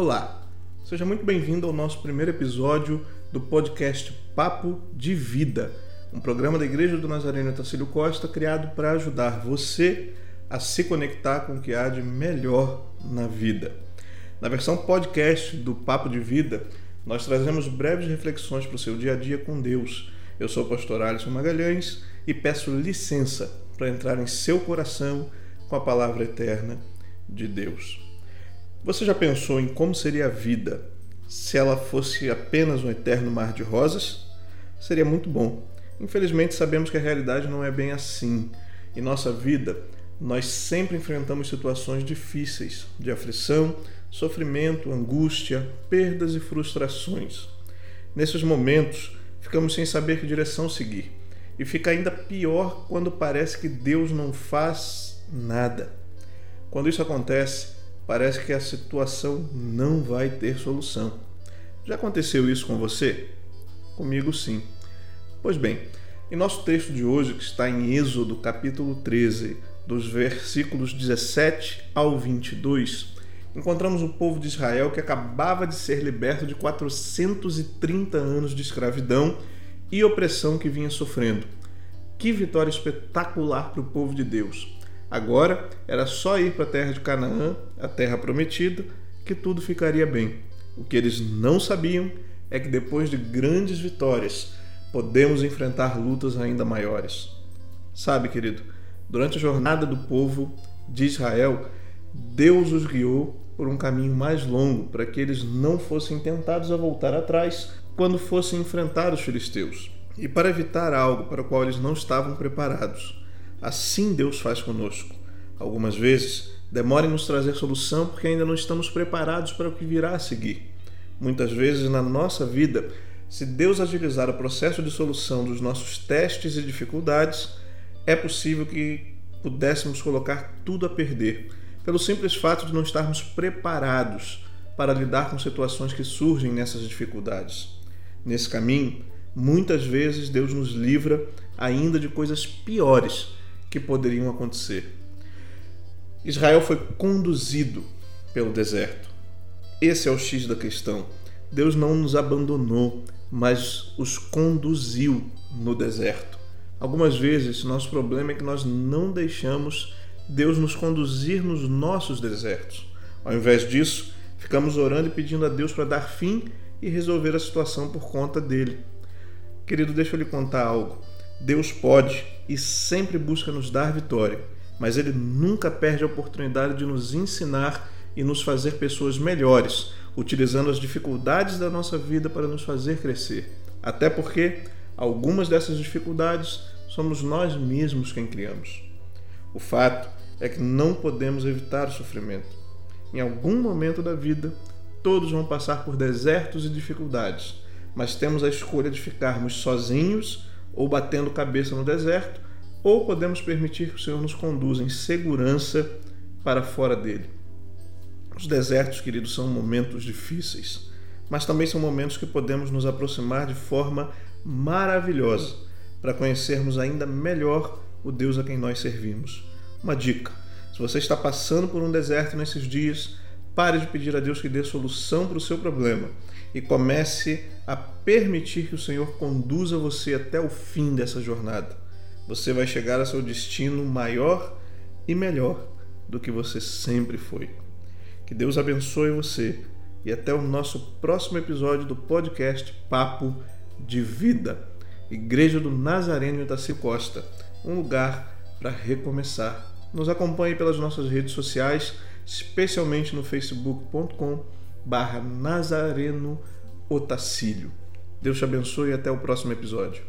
Olá, seja muito bem-vindo ao nosso primeiro episódio do podcast Papo de Vida, um programa da Igreja do Nazareno Tacílio Costa criado para ajudar você a se conectar com o que há de melhor na vida. Na versão podcast do Papo de Vida, nós trazemos breves reflexões para o seu dia a dia com Deus. Eu sou o pastor Alisson Magalhães e peço licença para entrar em seu coração com a palavra eterna de Deus. Você já pensou em como seria a vida se ela fosse apenas um eterno mar de rosas? Seria muito bom. Infelizmente, sabemos que a realidade não é bem assim. Em nossa vida, nós sempre enfrentamos situações difíceis de aflição, sofrimento, angústia, perdas e frustrações. Nesses momentos, ficamos sem saber que direção seguir. E fica ainda pior quando parece que Deus não faz nada. Quando isso acontece, parece que a situação não vai ter solução. Já aconteceu isso com você? Comigo sim. Pois bem, em nosso texto de hoje, que está em Êxodo capítulo 13, dos versículos 17 ao 22, encontramos o povo de Israel que acabava de ser liberto de 430 anos de escravidão e opressão que vinha sofrendo. Que vitória espetacular para o povo de Deus! Agora era só ir para a terra de Canaã, a terra prometida, que tudo ficaria bem. O que eles não sabiam é que depois de grandes vitórias, podemos enfrentar lutas ainda maiores. Sabe, querido, durante a jornada do povo de Israel, Deus os guiou por um caminho mais longo para que eles não fossem tentados a voltar atrás quando fossem enfrentar os filisteus e para evitar algo para o qual eles não estavam preparados. Assim Deus faz conosco. Algumas vezes demora em nos trazer solução porque ainda não estamos preparados para o que virá a seguir. Muitas vezes na nossa vida, se Deus agilizar o processo de solução dos nossos testes e dificuldades, é possível que pudéssemos colocar tudo a perder, pelo simples fato de não estarmos preparados para lidar com situações que surgem nessas dificuldades. Nesse caminho, muitas vezes Deus nos livra ainda de coisas piores que poderiam acontecer. Israel foi conduzido pelo deserto. Esse é o X da questão. Deus não nos abandonou, mas os conduziu no deserto. Algumas vezes, nosso problema é que nós não deixamos Deus nos conduzir nos nossos desertos. Ao invés disso, ficamos orando e pedindo a Deus para dar fim e resolver a situação por conta dele. Querido, deixa eu lhe contar algo. Deus pode e sempre busca nos dar vitória, mas Ele nunca perde a oportunidade de nos ensinar e nos fazer pessoas melhores, utilizando as dificuldades da nossa vida para nos fazer crescer. Até porque algumas dessas dificuldades somos nós mesmos quem criamos. O fato é que não podemos evitar o sofrimento. Em algum momento da vida, todos vão passar por desertos e dificuldades, mas temos a escolha de ficarmos sozinhos ou batendo cabeça no deserto, ou podemos permitir que o Senhor nos conduza em segurança para fora dele. Os desertos, queridos, são momentos difíceis, mas também são momentos que podemos nos aproximar de forma maravilhosa para conhecermos ainda melhor o Deus a quem nós servimos. Uma dica: se você está passando por um deserto nesses dias, pare de pedir a Deus que dê solução para o seu problema e comece a permitir que o Senhor conduza você até o fim dessa jornada. Você vai chegar a seu destino maior e melhor do que você sempre foi. Que Deus abençoe você e até o nosso próximo episódio do podcast Papo de Vida. Igreja do Nazareno Itaci Costa, um lugar para recomeçar. Nos acompanhe pelas nossas redes sociais especialmente no facebook.com barra Nazareno Otacílio. Deus te abençoe e até o próximo episódio.